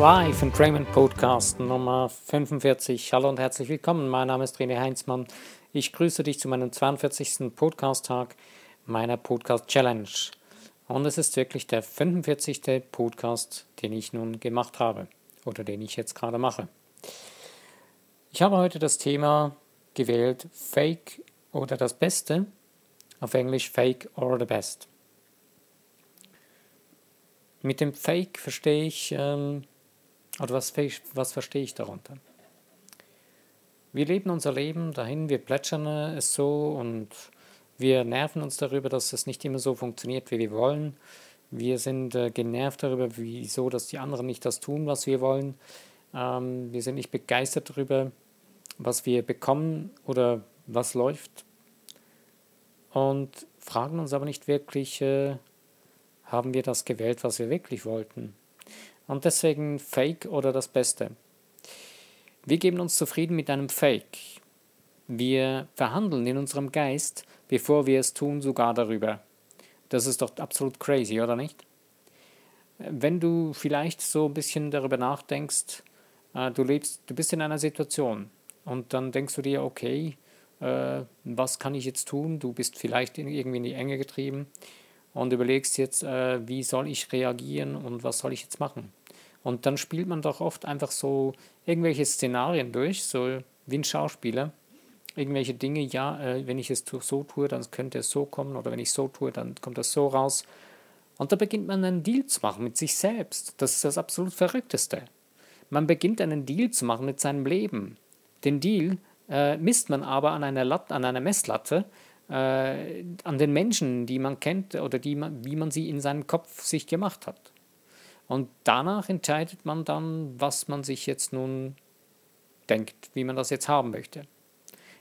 Live Raymond Podcast Nummer 45. Hallo und herzlich willkommen. Mein Name ist René Heinzmann. Ich grüße dich zu meinem 42. Podcast-Tag meiner Podcast Challenge. Und es ist wirklich der 45. Podcast, den ich nun gemacht habe oder den ich jetzt gerade mache. Ich habe heute das Thema gewählt Fake oder das Beste, auf Englisch Fake or the Best. Mit dem Fake verstehe ich, ähm, oder was, was verstehe ich darunter? Wir leben unser Leben dahin, wir plätschern es so und wir nerven uns darüber, dass es nicht immer so funktioniert, wie wir wollen. Wir sind äh, genervt darüber, wieso, dass die anderen nicht das tun, was wir wollen. Ähm, wir sind nicht begeistert darüber, was wir bekommen oder was läuft. Und fragen uns aber nicht wirklich, äh, haben wir das gewählt, was wir wirklich wollten. Und deswegen Fake oder das Beste. Wir geben uns zufrieden mit einem Fake. Wir verhandeln in unserem Geist, bevor wir es tun, sogar darüber. Das ist doch absolut crazy, oder nicht? Wenn du vielleicht so ein bisschen darüber nachdenkst, äh, du lebst, du bist in einer Situation und dann denkst du dir, okay, äh, was kann ich jetzt tun? Du bist vielleicht irgendwie in die Enge getrieben und überlegst jetzt, äh, wie soll ich reagieren und was soll ich jetzt machen. Und dann spielt man doch oft einfach so irgendwelche Szenarien durch, so wie ein Schauspieler. Irgendwelche Dinge, ja, äh, wenn ich es so tue, dann könnte es so kommen, oder wenn ich so tue, dann kommt das so raus. Und da beginnt man einen Deal zu machen mit sich selbst. Das ist das absolut Verrückteste. Man beginnt einen Deal zu machen mit seinem Leben. Den Deal äh, misst man aber an einer, Lat an einer Messlatte, äh, an den Menschen, die man kennt oder die man, wie man sie in seinem Kopf sich gemacht hat. Und danach entscheidet man dann, was man sich jetzt nun denkt, wie man das jetzt haben möchte.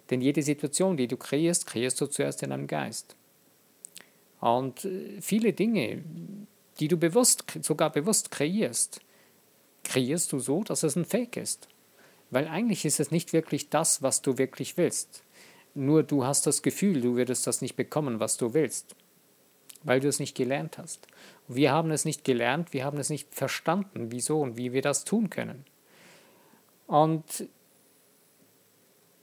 Denn jede Situation, die du kreierst, kreierst du zuerst in deinem Geist. Und äh, viele Dinge, die du bewusst, sogar bewusst kreierst, kreierst du so, dass es ein Fake ist. Weil eigentlich ist es nicht wirklich das, was du wirklich willst. Nur du hast das Gefühl, du würdest das nicht bekommen, was du willst, weil du es nicht gelernt hast. Wir haben es nicht gelernt, wir haben es nicht verstanden, wieso und wie wir das tun können. Und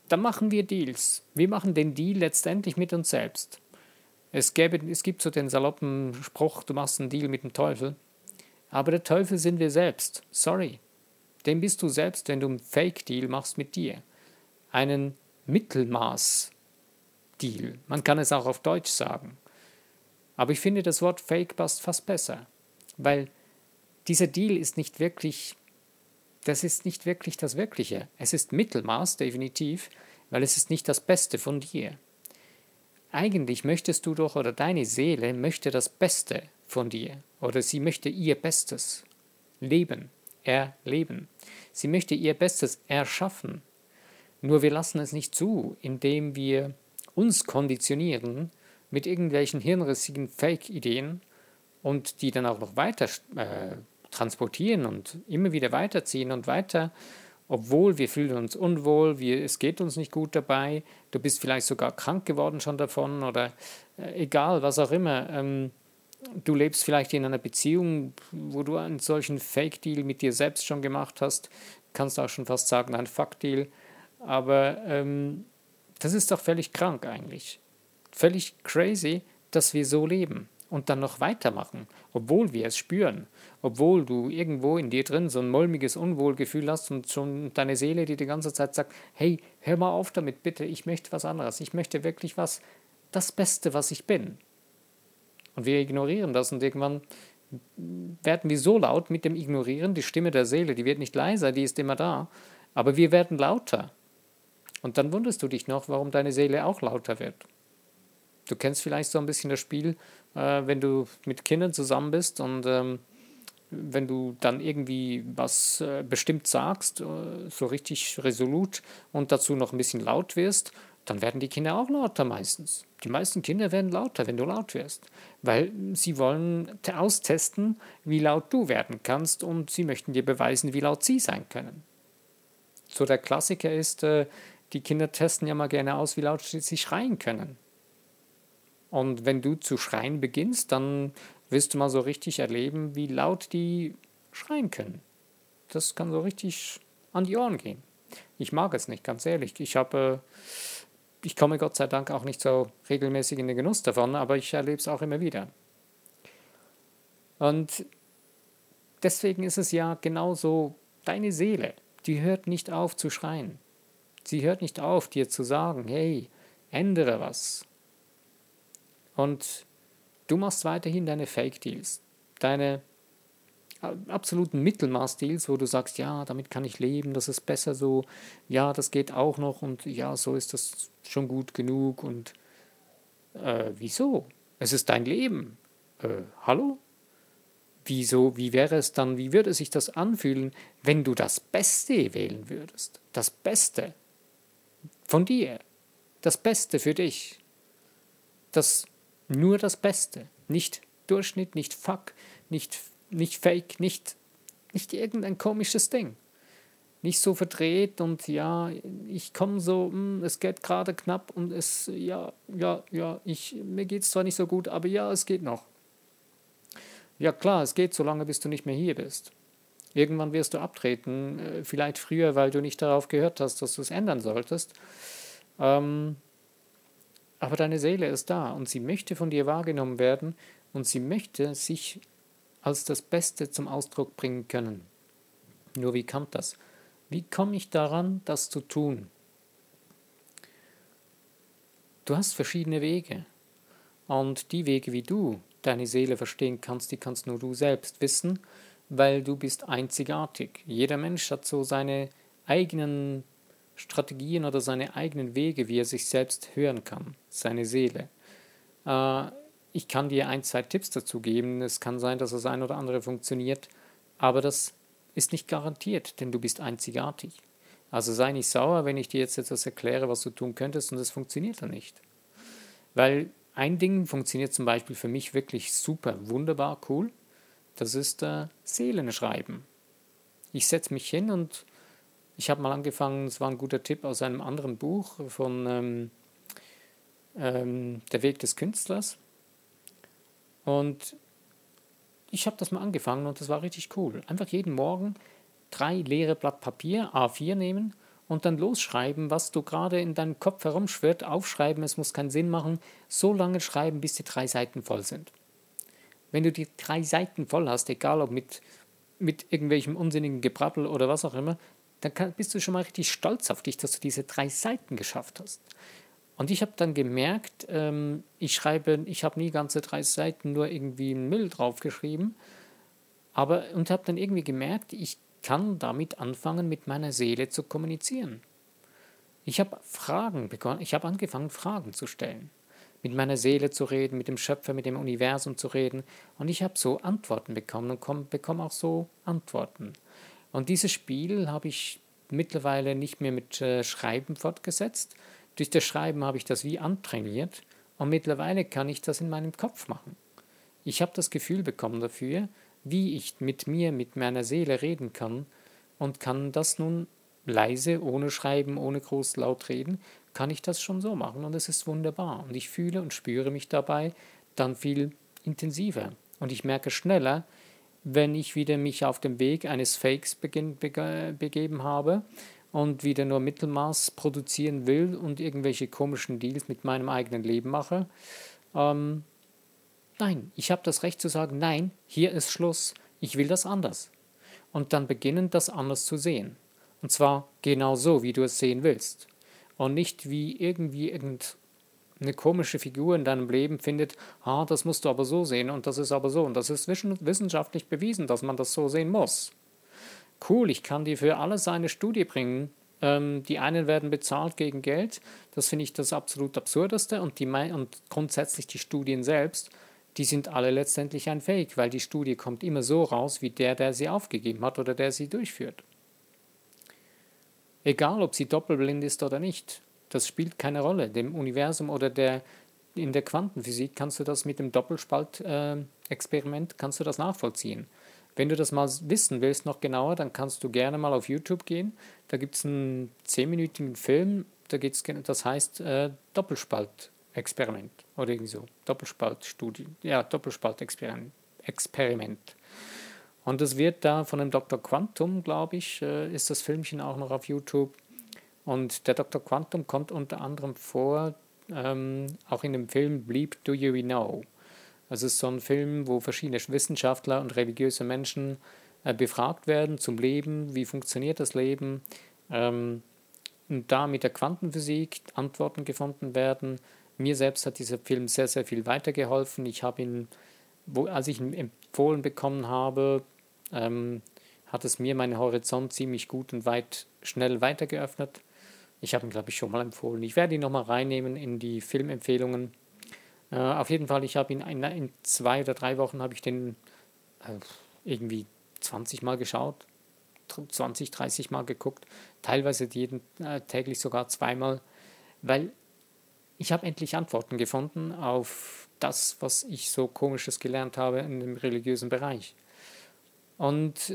dann machen wir Deals. Wir machen den Deal letztendlich mit uns selbst. Es, gäbe, es gibt so den saloppen Spruch, du machst einen Deal mit dem Teufel. Aber der Teufel sind wir selbst. Sorry. Den bist du selbst, wenn du einen Fake-Deal machst mit dir. Einen Mittelmaß-Deal. Man kann es auch auf Deutsch sagen. Aber ich finde, das Wort Fake passt fast besser, weil dieser Deal ist nicht wirklich, das ist nicht wirklich das Wirkliche. Es ist Mittelmaß, definitiv, weil es ist nicht das Beste von dir. Eigentlich möchtest du doch, oder deine Seele möchte das Beste von dir, oder sie möchte ihr Bestes leben, erleben. Sie möchte ihr Bestes erschaffen, nur wir lassen es nicht zu, indem wir uns konditionieren mit irgendwelchen hirnrissigen Fake-Ideen und die dann auch noch weiter äh, transportieren und immer wieder weiterziehen und weiter, obwohl wir fühlen uns unwohl, wir, es geht uns nicht gut dabei, du bist vielleicht sogar krank geworden schon davon oder äh, egal, was auch immer. Ähm, du lebst vielleicht in einer Beziehung, wo du einen solchen Fake-Deal mit dir selbst schon gemacht hast, kannst auch schon fast sagen, ein Fuck-Deal aber ähm, das ist doch völlig krank eigentlich. Völlig crazy, dass wir so leben und dann noch weitermachen, obwohl wir es spüren, obwohl du irgendwo in dir drin so ein mulmiges Unwohlgefühl hast und schon deine Seele, die die ganze Zeit sagt, hey, hör mal auf damit, bitte, ich möchte was anderes, ich möchte wirklich was, das Beste, was ich bin. Und wir ignorieren das und irgendwann werden wir so laut mit dem Ignorieren, die Stimme der Seele, die wird nicht leiser, die ist immer da, aber wir werden lauter. Und dann wunderst du dich noch, warum deine Seele auch lauter wird. Du kennst vielleicht so ein bisschen das Spiel, äh, wenn du mit Kindern zusammen bist und ähm, wenn du dann irgendwie was äh, bestimmt sagst, äh, so richtig resolut und dazu noch ein bisschen laut wirst, dann werden die Kinder auch lauter meistens. Die meisten Kinder werden lauter, wenn du laut wirst, weil sie wollen austesten, wie laut du werden kannst und sie möchten dir beweisen, wie laut sie sein können. So der Klassiker ist, äh, die Kinder testen ja mal gerne aus, wie laut sie schreien können. Und wenn du zu schreien beginnst, dann wirst du mal so richtig erleben, wie laut die schreien können. das kann so richtig an die Ohren gehen. Ich mag es nicht, ganz ehrlich. Ich habe, ich komme Gott sei Dank auch nicht so regelmäßig in den Genuss davon, aber ich erlebe es auch immer wieder. Und deswegen ist es ja genauso, deine Seele, die hört nicht auf zu schreien. Sie hört nicht auf, dir zu sagen, hey, ändere was. Und du machst weiterhin deine Fake-Deals, deine absoluten Mittelmaß-Deals, wo du sagst, ja, damit kann ich leben, das ist besser so, ja, das geht auch noch und ja, so ist das schon gut genug und äh, wieso? Es ist dein Leben. Äh, hallo? Wieso, wie wäre es dann, wie würde sich das anfühlen, wenn du das Beste wählen würdest? Das Beste von dir. Das Beste für dich. Das, nur das Beste. Nicht Durchschnitt, nicht Fuck, nicht nicht fake, nicht, nicht irgendein komisches Ding. Nicht so verdreht und ja, ich komme so, hm, es geht gerade knapp und es, ja, ja, ja, ich, mir geht es zwar nicht so gut, aber ja, es geht noch. Ja klar, es geht so lange, bis du nicht mehr hier bist. Irgendwann wirst du abtreten, äh, vielleicht früher, weil du nicht darauf gehört hast, dass du es ändern solltest. Ähm, aber deine Seele ist da und sie möchte von dir wahrgenommen werden und sie möchte sich als das Beste zum Ausdruck bringen können. Nur wie kommt das? Wie komme ich daran, das zu tun? Du hast verschiedene Wege. Und die Wege, wie du deine Seele verstehen kannst, die kannst nur du selbst wissen, weil du bist einzigartig. Jeder Mensch hat so seine eigenen Strategien oder seine eigenen Wege, wie er sich selbst hören kann, seine Seele. Äh, ich kann dir ein, zwei Tipps dazu geben. Es kann sein, dass das ein oder andere funktioniert, aber das ist nicht garantiert, denn du bist einzigartig. Also sei nicht sauer, wenn ich dir jetzt etwas erkläre, was du tun könntest und es funktioniert dann nicht. Weil ein Ding funktioniert zum Beispiel für mich wirklich super, wunderbar, cool. Das ist äh, Seelenschreiben. Ich setze mich hin und ich habe mal angefangen, es war ein guter Tipp aus einem anderen Buch von ähm, ähm, Der Weg des Künstlers. Und ich habe das mal angefangen und das war richtig cool. Einfach jeden Morgen drei leere Blatt Papier, A4 nehmen und dann losschreiben, was du gerade in deinem Kopf herumschwirrt, aufschreiben, es muss keinen Sinn machen, so lange schreiben, bis die drei Seiten voll sind. Wenn du die drei Seiten voll hast, egal ob mit, mit irgendwelchem unsinnigen Gebrabbel oder was auch immer, dann kann, bist du schon mal richtig stolz auf dich, dass du diese drei Seiten geschafft hast. Und ich habe dann gemerkt, ähm, ich schreibe, ich habe nie ganze drei Seiten nur irgendwie ein Mill draufgeschrieben, aber und habe dann irgendwie gemerkt, ich kann damit anfangen, mit meiner Seele zu kommunizieren. Ich habe Fragen begonnen, ich habe angefangen, Fragen zu stellen, mit meiner Seele zu reden, mit dem Schöpfer, mit dem Universum zu reden, und ich habe so Antworten bekommen und komm, bekomme auch so Antworten. Und dieses Spiel habe ich mittlerweile nicht mehr mit äh, Schreiben fortgesetzt, durch das Schreiben habe ich das wie antrainiert und mittlerweile kann ich das in meinem Kopf machen. Ich habe das Gefühl bekommen dafür, wie ich mit mir, mit meiner Seele reden kann und kann das nun leise, ohne Schreiben, ohne groß laut reden, kann ich das schon so machen und es ist wunderbar. Und ich fühle und spüre mich dabei dann viel intensiver. Und ich merke schneller, wenn ich wieder mich auf dem Weg eines Fakes begeben habe und wieder nur Mittelmaß produzieren will und irgendwelche komischen Deals mit meinem eigenen Leben mache. Ähm, nein, ich habe das Recht zu sagen, nein, hier ist Schluss, ich will das anders. Und dann beginnen, das anders zu sehen. Und zwar genau so, wie du es sehen willst. Und nicht wie irgendwie irgendeine komische Figur in deinem Leben findet, ah, das musst du aber so sehen und das ist aber so. Und das ist wissenschaftlich bewiesen, dass man das so sehen muss cool, ich kann dir für alles eine Studie bringen. Ähm, die einen werden bezahlt gegen Geld, das finde ich das absolut absurdeste und, die, und grundsätzlich die Studien selbst, die sind alle letztendlich ein Fake, weil die Studie kommt immer so raus wie der, der sie aufgegeben hat oder der sie durchführt. Egal, ob sie doppelblind ist oder nicht, das spielt keine Rolle. Dem Universum oder der in der Quantenphysik kannst du das mit dem Doppelspalt-Experiment äh, kannst du das nachvollziehen. Wenn du das mal wissen willst, noch genauer, dann kannst du gerne mal auf YouTube gehen. Da gibt es einen zehnminütigen Film, da geht's, das heißt äh, Doppelspaltexperiment oder irgendwie so. Doppelspaltstudie, ja, Doppelspaltexperiment. Experiment. Und es wird da von dem Dr. Quantum, glaube ich, äh, ist das Filmchen auch noch auf YouTube. Und der Dr. Quantum kommt unter anderem vor, ähm, auch in dem Film Bleep Do You Know. Es ist so ein Film, wo verschiedene Wissenschaftler und religiöse Menschen äh, befragt werden zum Leben, wie funktioniert das Leben, ähm, und da mit der Quantenphysik Antworten gefunden werden. Mir selbst hat dieser Film sehr, sehr viel weitergeholfen. Ich habe ihn, wo, als ich ihn empfohlen bekommen habe, ähm, hat es mir meinen Horizont ziemlich gut und weit schnell weitergeöffnet. Ich habe ihn, glaube ich, schon mal empfohlen. Ich werde ihn nochmal reinnehmen in die Filmempfehlungen. Äh, auf jeden Fall, ich habe ihn in, in, zwei oder drei Wochen habe ich den äh, irgendwie 20 Mal geschaut, 20, 30 Mal geguckt, teilweise jeden, äh, täglich sogar zweimal, weil ich habe endlich Antworten gefunden auf das, was ich so komisches gelernt habe in dem religiösen Bereich. Und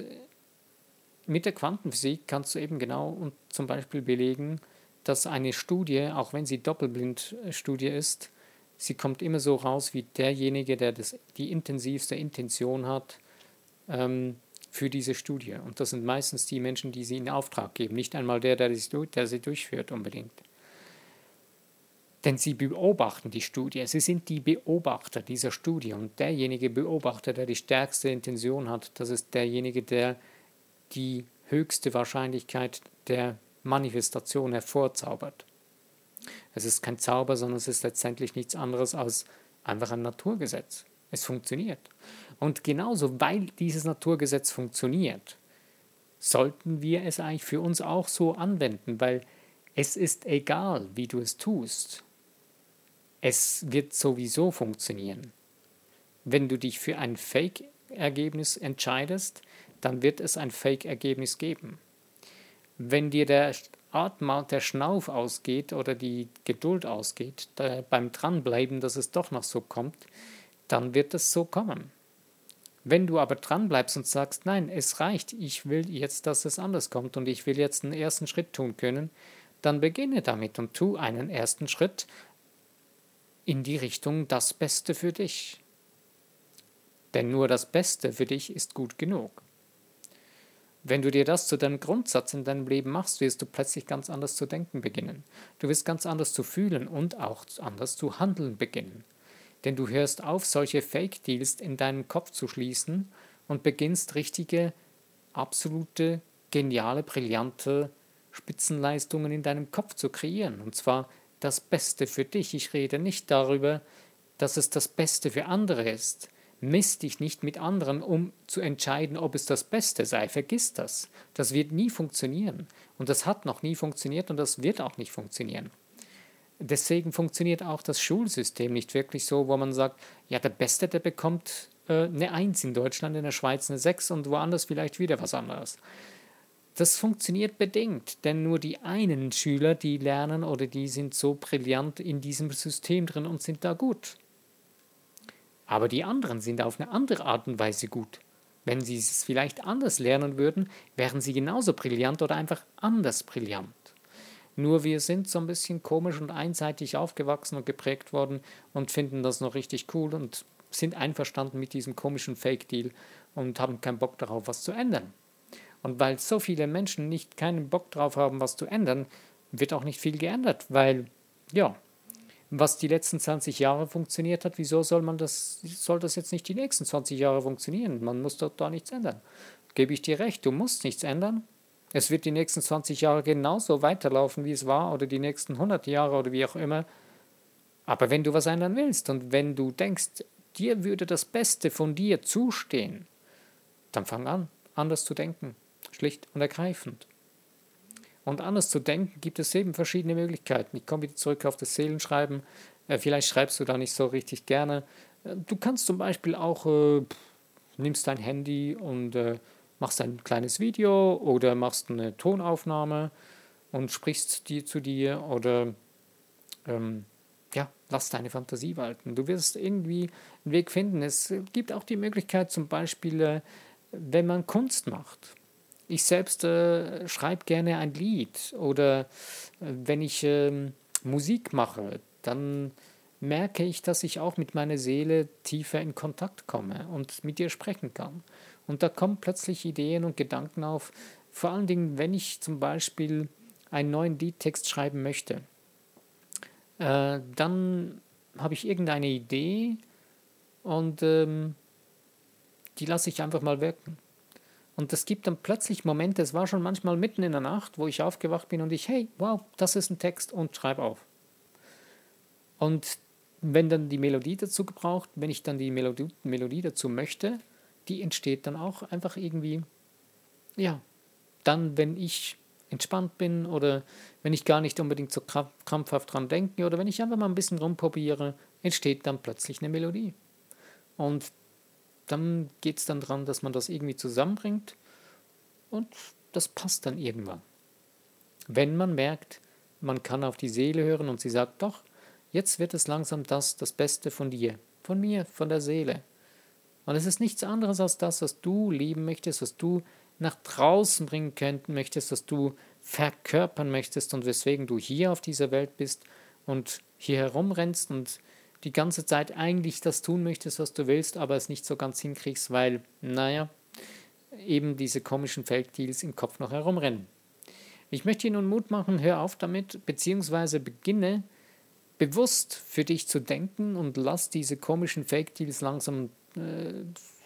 mit der Quantenphysik kannst du eben genau und zum Beispiel belegen, dass eine Studie, auch wenn sie Doppelblindstudie ist, sie kommt immer so raus wie derjenige, der das, die intensivste Intention hat ähm, für diese Studie. Und das sind meistens die Menschen, die sie in Auftrag geben, nicht einmal der, der, der sie durchführt unbedingt. Denn sie beobachten die Studie, sie sind die Beobachter dieser Studie und derjenige Beobachter, der die stärkste Intention hat, das ist derjenige, der die höchste Wahrscheinlichkeit der Manifestation hervorzaubert. Es ist kein Zauber, sondern es ist letztendlich nichts anderes als einfach ein Naturgesetz. Es funktioniert. Und genauso, weil dieses Naturgesetz funktioniert, sollten wir es eigentlich für uns auch so anwenden, weil es ist egal, wie du es tust. Es wird sowieso funktionieren. Wenn du dich für ein Fake-Ergebnis entscheidest, dann wird es ein Fake-Ergebnis geben. Wenn dir der Atmen, der Schnauf ausgeht oder die Geduld ausgeht, beim Dranbleiben, dass es doch noch so kommt, dann wird es so kommen. Wenn du aber dranbleibst und sagst, nein, es reicht, ich will jetzt, dass es anders kommt und ich will jetzt einen ersten Schritt tun können, dann beginne damit und tu einen ersten Schritt in die Richtung das Beste für dich. Denn nur das Beste für dich ist gut genug. Wenn du dir das zu deinem Grundsatz in deinem Leben machst, wirst du plötzlich ganz anders zu denken beginnen. Du wirst ganz anders zu fühlen und auch anders zu handeln beginnen. Denn du hörst auf, solche Fake-Deals in deinem Kopf zu schließen und beginnst richtige, absolute, geniale, brillante Spitzenleistungen in deinem Kopf zu kreieren. Und zwar das Beste für dich. Ich rede nicht darüber, dass es das Beste für andere ist. Miss dich nicht mit anderen, um zu entscheiden, ob es das Beste sei. Vergiss das. Das wird nie funktionieren. Und das hat noch nie funktioniert und das wird auch nicht funktionieren. Deswegen funktioniert auch das Schulsystem nicht wirklich so, wo man sagt, ja, der Beste, der bekommt äh, eine Eins in Deutschland, in der Schweiz eine Sechs und woanders vielleicht wieder was anderes. Das funktioniert bedingt, denn nur die einen Schüler, die lernen oder die sind so brillant in diesem System drin und sind da gut. Aber die anderen sind auf eine andere Art und Weise gut. Wenn sie es vielleicht anders lernen würden, wären sie genauso brillant oder einfach anders brillant. Nur wir sind so ein bisschen komisch und einseitig aufgewachsen und geprägt worden und finden das noch richtig cool und sind einverstanden mit diesem komischen Fake-Deal und haben keinen Bock darauf, was zu ändern. Und weil so viele Menschen nicht keinen Bock darauf haben, was zu ändern, wird auch nicht viel geändert, weil, ja, was die letzten 20 Jahre funktioniert hat, wieso soll man das, soll das jetzt nicht die nächsten 20 Jahre funktionieren? Man muss dort da nichts ändern. Gebe ich dir recht, du musst nichts ändern. Es wird die nächsten 20 Jahre genauso weiterlaufen, wie es war, oder die nächsten 100 Jahre oder wie auch immer. Aber wenn du was ändern willst und wenn du denkst, dir würde das Beste von dir zustehen, dann fang an, anders zu denken, schlicht und ergreifend. Und anders zu denken gibt es eben verschiedene Möglichkeiten. Ich komme wieder zurück auf das Seelenschreiben. Äh, vielleicht schreibst du da nicht so richtig gerne. Äh, du kannst zum Beispiel auch, äh, nimmst dein Handy und äh, machst ein kleines Video oder machst eine Tonaufnahme und sprichst die zu dir oder ähm, ja, lass deine Fantasie walten. Du wirst irgendwie einen Weg finden. Es gibt auch die Möglichkeit, zum Beispiel, äh, wenn man Kunst macht ich selbst äh, schreibe gerne ein Lied oder äh, wenn ich äh, Musik mache, dann merke ich, dass ich auch mit meiner Seele tiefer in Kontakt komme und mit ihr sprechen kann. Und da kommen plötzlich Ideen und Gedanken auf. Vor allen Dingen, wenn ich zum Beispiel einen neuen Liedtext schreiben möchte, äh, dann habe ich irgendeine Idee und ähm, die lasse ich einfach mal wirken. Und es gibt dann plötzlich Momente, es war schon manchmal mitten in der Nacht, wo ich aufgewacht bin und ich, hey, wow, das ist ein Text und schreibe auf. Und wenn dann die Melodie dazu gebraucht, wenn ich dann die Melodie, Melodie dazu möchte, die entsteht dann auch einfach irgendwie, ja, dann, wenn ich entspannt bin oder wenn ich gar nicht unbedingt so krampfhaft dran denke oder wenn ich einfach mal ein bisschen rumprobiere, entsteht dann plötzlich eine Melodie. Und dann geht es dann daran, dass man das irgendwie zusammenbringt und das passt dann irgendwann. Wenn man merkt, man kann auf die Seele hören und sie sagt, doch, jetzt wird es langsam das, das Beste von dir, von mir, von der Seele. Und es ist nichts anderes als das, was du lieben möchtest, was du nach draußen bringen könnten möchtest, was du verkörpern möchtest und weswegen du hier auf dieser Welt bist und hier herumrennst und die ganze Zeit eigentlich das tun möchtest, was du willst, aber es nicht so ganz hinkriegst, weil, naja, eben diese komischen Felddeals im Kopf noch herumrennen. Ich möchte dir nun Mut machen, hör auf damit, beziehungsweise beginne bewusst für dich zu denken und lass diese komischen Fake Deals langsam äh,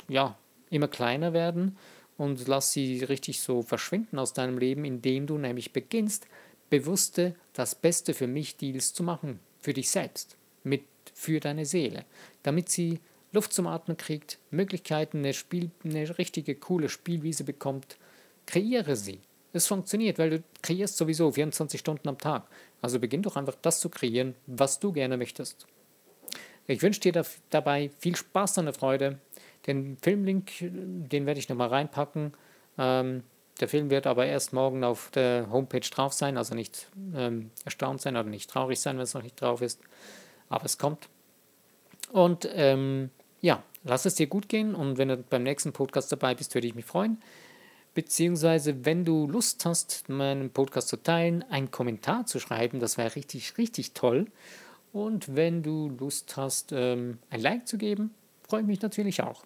ja, immer kleiner werden und lass sie richtig so verschwinden aus deinem Leben, indem du nämlich beginnst, bewusste das Beste für mich Deals zu machen, für dich selbst, mit für deine Seele, damit sie Luft zum Atmen kriegt, Möglichkeiten, eine, Spiel, eine richtige, coole Spielwiese bekommt. Kreiere sie. Es funktioniert, weil du kreierst sowieso 24 Stunden am Tag. Also beginn doch einfach das zu kreieren, was du gerne möchtest. Ich wünsche dir dabei viel Spaß und Freude. Den Filmlink, den werde ich nochmal reinpacken. Ähm, der Film wird aber erst morgen auf der Homepage drauf sein, also nicht ähm, erstaunt sein oder nicht traurig sein, wenn es noch nicht drauf ist aber es kommt. Und ähm, ja, lass es dir gut gehen und wenn du beim nächsten Podcast dabei bist, würde ich mich freuen. Beziehungsweise, wenn du Lust hast, meinen Podcast zu teilen, einen Kommentar zu schreiben, das wäre richtig, richtig toll. Und wenn du Lust hast, ähm, ein Like zu geben, freue ich mich natürlich auch.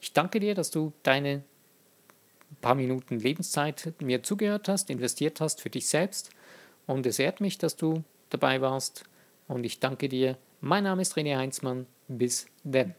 Ich danke dir, dass du deine paar Minuten Lebenszeit mir zugehört hast, investiert hast für dich selbst. Und es ehrt mich, dass du dabei warst und ich danke dir. Mein Name ist René Heinzmann. Bis denn.